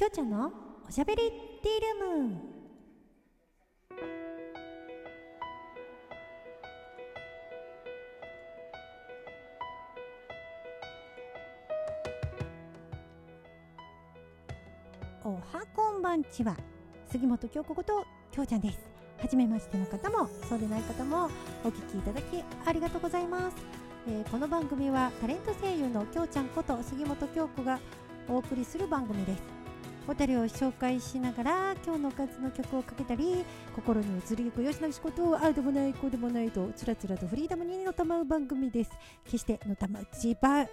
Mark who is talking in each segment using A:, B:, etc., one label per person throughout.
A: きょうちゃんのおしゃべりティールーム。おはこんばんちは杉本京子こときょうちゃんです。初めましての方もそうでない方もお聞きいただきありがとうございます、えーこの番組はタレント声優のきょうちゃんこと杉本京子がお送りする番組です。ホテルを紹介しながら今日のおかずの曲をかけたり心に移りゆくよしな仕事をああでもないこうでもないとつらつらとフリーダムにのたまう番組です。決してのたまうちばわ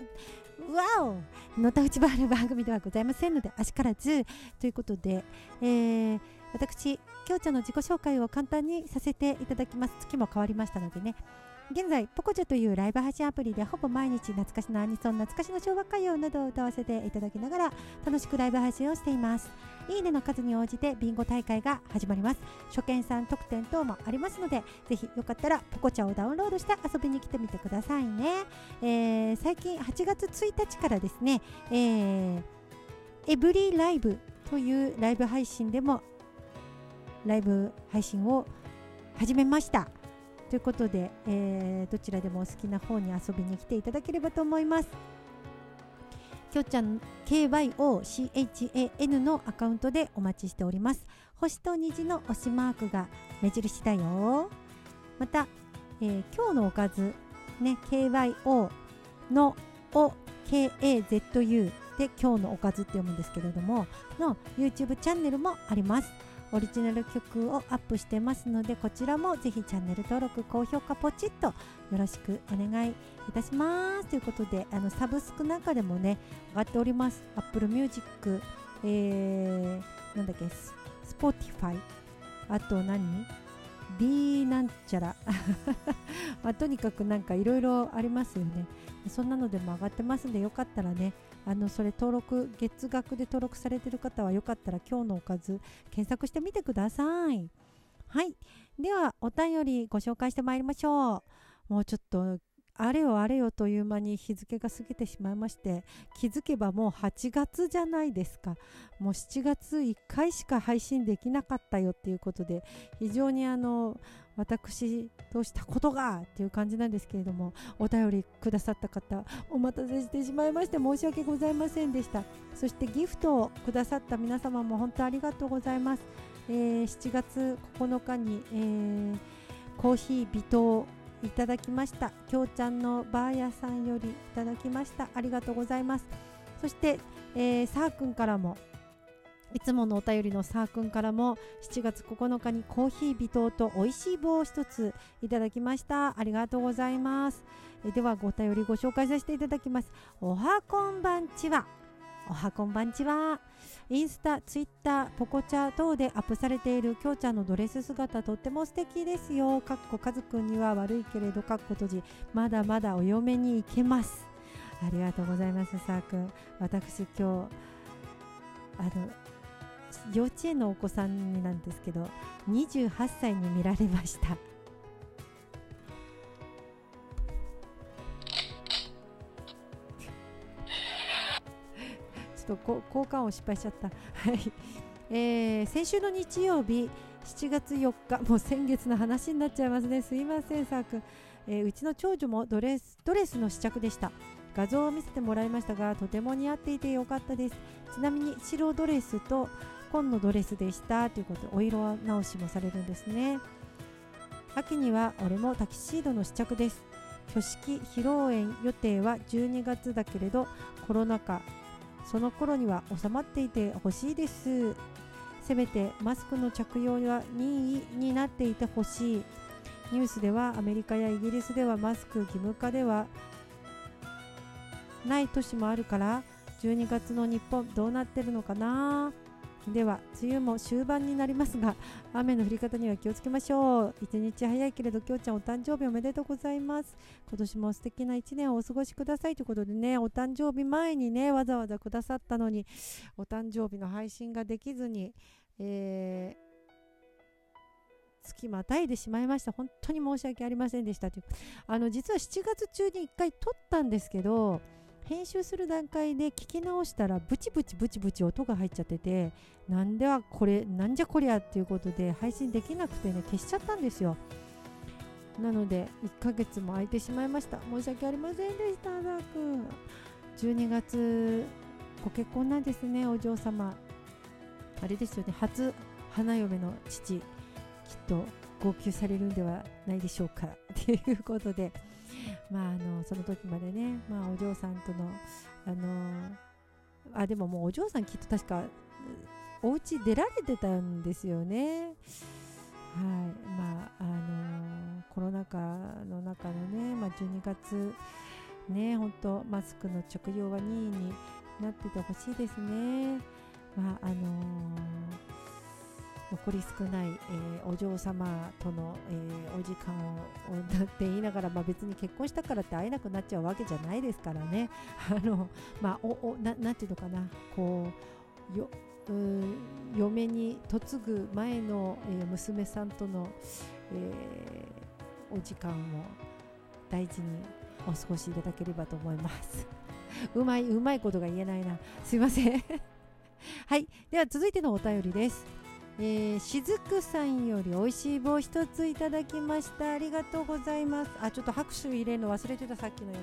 A: おのたうちばある番組ではございませんのであしからず。ということで、えー私きょうちゃんの自己紹介を簡単にさせていただきます。月も変わりましたのでね。現在ポコチャというライブ配信アプリでほぼ毎日懐かしのアニソン懐かしの昭和歌謡などを歌わせていただきながら楽しくライブ配信をしています。いいねの数に応じてビンゴ大会が始まります。初見さん特典等もありますのでぜひよかったらポコチャをダウンロードして遊びに来てみてくださいね、えー最近8月1日からですね、えーエブリーライブというライブ配信でもライブ配信を始めました。ということで、えーどちらでもお好きな方に遊びに来ていただければと思います。きょうちゃん KYOCHAN のアカウントでお待ちしております。星と虹の推しマークが目印だよ。また、えー今日のおかずね KYO の OKAZU で今日のおかずって読むんですけれどもの YouTube チャンネルもあります。オリジナル曲をアップしてますのでこちらもぜひチャンネル登録高評価ポチッとよろしくお願いいたします。ということであのサブスクなんかでもね上がっております。Apple Music えー、なんだっけ Spotify あと何？B なんちゃら。まあ、とにかくなんかいろいろありますよね。そんなのでも上がってますんでよかったらねあのそれ登録月額で登録されてる方はよかったら今日のおかず検索してみてください。はい。ではお便りご紹介してまいりましょう。もうちょっとあれよあれよという間に日付が過ぎてしまいまして気づけばもう8月じゃないですか。もう7月1回しか配信できなかったよっていうことで非常にあの私どうしたことがっていう感じなんですけれどもお便りくださった方お待たせしてしまいまして申し訳ございませんでした。そしてギフトをくださった皆様も本当ありがとうございます、えー7月9日に、えーコーヒー微糖いただきました。きょうちゃんのバー屋さんよりいただきました。ありがとうございます。そして、えー、サーくんからもいつものお便りのサーくんからも7月9日にコーヒー微糖と美味しい棒を一ついただきました。ありがとうございます。えーではご便りご紹介させていただきます。おはこんばんちは。おはこんばんちは。インスタ、ツイッター、ポコチャ等でアップされているきょうちゃんのドレス姿とっても素敵ですよ。かっこかずくんには悪いけれどかっこ閉じまだまだお嫁に行けます。ありがとうございますさーくん私今日あの幼稚園のお子さんになんですけど28歳に見られました。ょっと交換を失敗しちゃった。はい、えー先週の日曜日7月4日もう先月の話になっちゃいますね。すいませんさーくん、えーうちの長女もドレスドレスの試着でした。画像を見せてもらいましたがとても似合っていてよかったです。ちなみに白ドレスと紺のドレスでした。ということでお色直しもされるんですね。秋には俺もタキシードの試着です。挙式披露宴予定は12月だけれどコロナ禍その頃には収まっていてほしいです。せめてマスクの着用は任意になっていてほしい。ニュースではアメリカやイギリスではマスク義務化ではない都市もあるから12月の日本どうなってるのかな。では梅雨も終盤になりますが雨の降り方には気をつけましょう。一日早いけれどきょうちゃんお誕生日おめでとうございます。今年も素敵な一年をお過ごしくださいということでねお誕生日前にねわざわざくださったのにお誕生日の配信ができずに、えー月またいでしまいました。本当に申し訳ありませんでしたという。あの実は7月中に1回撮ったんですけど編集する段階で聞き直したらブチブチブチブチ音が入っちゃっててなんではこれなんじゃこりゃっていうことで配信できなくてね消しちゃったんですよ。なので1ヶ月も空いてしまいました。申し訳ありませんでしたダー君。12月ご結婚なんですねお嬢様。あれですよね初花嫁の父きっと号泣されるんではないでしょうか。ということでまああのその時までね、まあ、お嬢さんとのあのあでももうお嬢さんきっと確かお家出られてたんですよね。はい。まああのコロナ禍の中のね、まあ、12月ね本当マスクの着用は任意になっててほしいですね。まああのー残り少ない、えー、お嬢様との、えー、お時間をなって言いながら、まあ、別に結婚したからって会えなくなっちゃうわけじゃないですからね。あのまあ、おおななんていうのかなこうよう嫁に嫁ぐ前の、えー、娘さんとの、えー、お時間を大事にお過ごしいただければと思います。うまいうまいことが言えないな。すいません はい。では続いてのお便りです。えー、しずくさんより美味しい棒一ついただきました。ありがとうございます。あちょっと拍手入れるの忘れてたさっきのや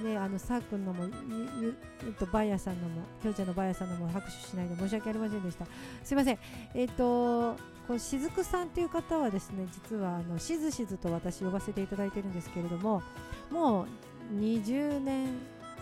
A: つ。ねあのさーくんのもゆゆとバイヤーさんのもきょうちゃんのバイヤーさんのも拍手しないで申し訳ありませんでした。すいません。えっ、ー、とこのしずくさんという方はですね実はあのしずしずと私呼ばせていただいてるんですけれどももう20年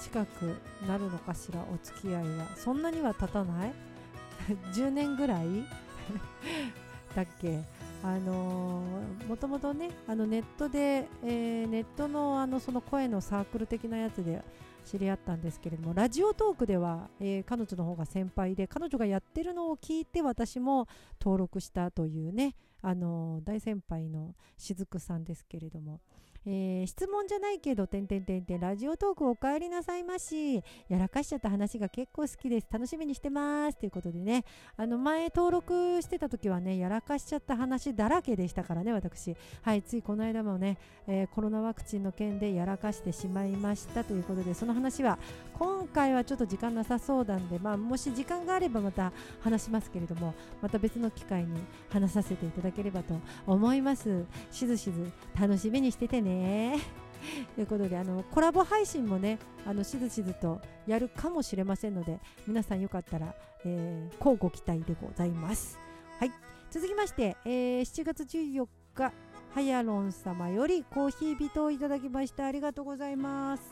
A: 近くなるのかしらお付き合いは。そんなには経たない。10年ぐらい？だっけ？あのー、もともとねあのネットで、えー、ネットのあのその声のサークル的なやつで知り合ったんですけれどもラジオトークでは、えー、彼女の方が先輩で彼女がやってるのを聞いて私も登録したというねあの大先輩のしずくさんですけれどもえー、質問じゃないけど、てんてんてんてん、ラジオトークお帰りなさいまし。やらかしちゃった話が結構好きです。楽しみにしてます。ということでね、あの、前登録してた時はね、やらかしちゃった話だらけでしたからね、私。はい、ついこの間もね、えー、コロナワクチンの件でやらかしてしまいましたということで、その話は、今回はちょっと時間なさそうなんで、まあ、もし時間があればまた話しますけれども、また別の機会に話させていただきければと思います。しずしず楽しみにしててね。ということであのコラボ配信もねあのしずしずとやるかもしれませんので皆さんよかったら、えー、交互期待でございます。はい続きまして、えー、7月14日ハヤロン様よりコーヒー人をいただきましたありがとうございます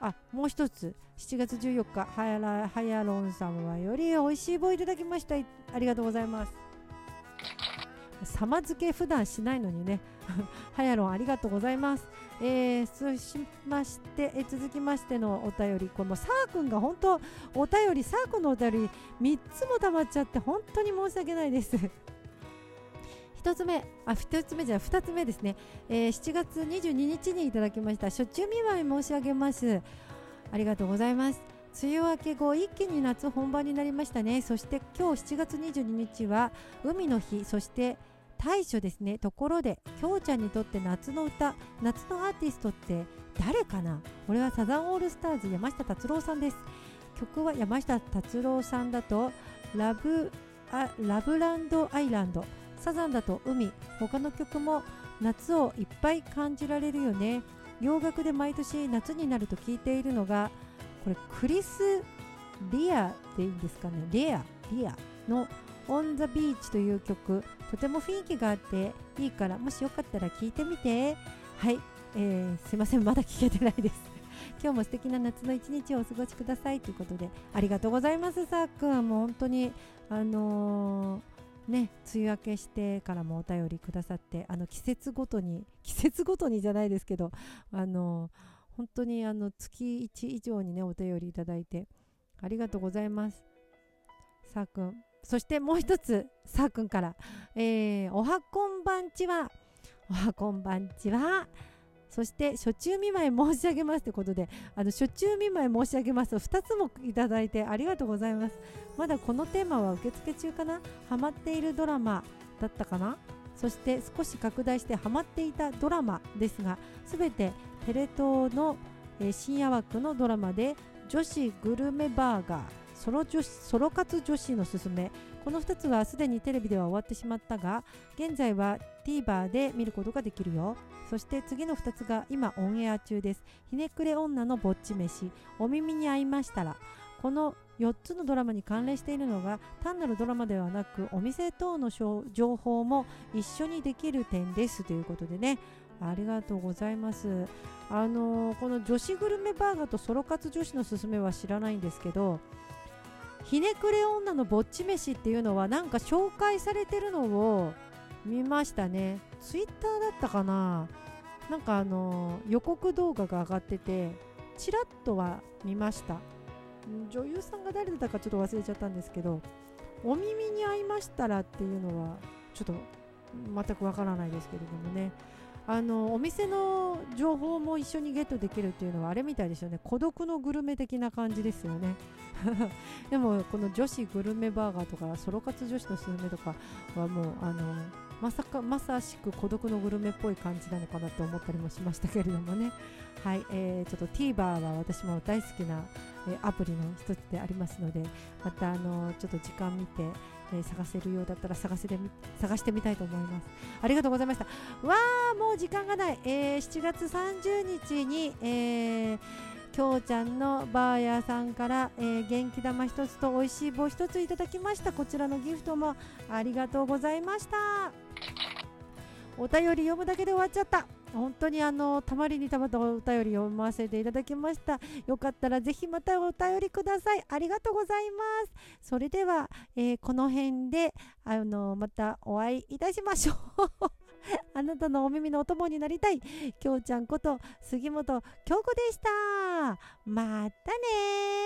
A: あもう一つ7月14日ハヤハヤロン様より美味しい棒いただきましたありがとうございます様付け普段しないのにねはやろんありがとうございます。えー、そうしまして、えー、続きましてのお便り、このサー君が本当、お便り、サー君のお便り3つも溜まっちゃって、本当に申し訳ないです。1つ目、あ、1つ目じゃ2つ目ですね、えー、7月22日にいただきました、しょっちゅう見舞い申し上げます。ありがとうございます。梅雨明け後一気に夏本番になりましたねそして今日7月22日は海の日そして大暑ですね。ところできょうちゃんにとって夏の歌夏のアーティストって誰かな？俺はサザンオールスターズ山下達郎さんです。曲は山下達郎さんだとラブあラブランドアイランドサザンだと海。他の曲も夏をいっぱい感じられるよね。洋楽で毎年夏になると聴いているのがこれクリス・リアでいいんですかね？リアリアの「オン・ザ・ビーチ」という曲。とても雰囲気があっていいからもしよかったら聞いてみて。はい、えー、すいません。まだ聞けてないです。今日も素敵な夏の一日をお過ごしください。ということでありがとうございますさっくんもう本当にあのー、ね梅雨明けしてからもお便りくださってあの季節ごとに 季節ごとにじゃないですけどあの、本当にあの月1以上にねお便りいただいてありがとうございます。さっくんそしてもう一つ、さーくんから、えー、おはこんばんちは、おはこんばんちは、そして、初中見舞い申し上げますということで、あの、初中見舞い申し上げますと、2つもいただいてありがとうございます。まだこのテーマは受付中かな？ハマっているドラマだったかな？そして少し拡大してハマっていたドラマですが、すべてテレ東の、えー、深夜枠のドラマで女子グルメバーガーソロ女子ソロ活女子のすすめ。この2つはすでにテレビでは終わってしまったが現在は TVer で見ることができるよ。そして次の2つが今オンエア中です。ひねくれ女のぼっち飯。お耳に合いましたらこの4つのドラマに関連しているのが単なるドラマではなくお店等の情報も一緒にできる点です。ということでね。ありがとうございます。あのー、この女子グルメバーガーとソロ活女子のすすめは知らないんですけどひねくれ女のぼっち飯っていうのはなんか紹介されてるのを見ましたね。ツイッターだったかな。なんかあの予告動画が上がっててちらっとは見ました。女優さんが誰だったかちょっと忘れちゃったんですけどお耳に合いましたらっていうのはちょっと全くわからないですけれどもね。あのお店の情報も一緒にゲットできるっていうのはあれみたいですよね。孤独のグルメ的な感じですよね。でもこの女子グルメバーガーとかソロ活女子のスルメとかはもうあのまさかまさしく孤独のグルメっぽい感じなのかなと思ったりもしましたけれどもね。はい、えー、ちょっと TVer は私も大好きな、えー、アプリの一つでありますのでまたあのちょっと時間見てえー、探せるようだったら探せて探してみたいと思います。ありがとうございました。わー、もう時間がない。えー、7月30日に、えー、きょうちゃんのバーヤーさんから、えー、元気玉1つと美味しい棒1ついただきましたこちらのギフトもありがとうございましたお便り読むだけで終わっちゃった。本当にあのたまりにたまったお便り読ませていただきました。よかったらぜひまたお便りください。ありがとうございます。それでは、えー、この辺であのまたお会いいたしましょう。あなたのお耳のお供になりたい。きょうちゃんこと杉本京子でした。またね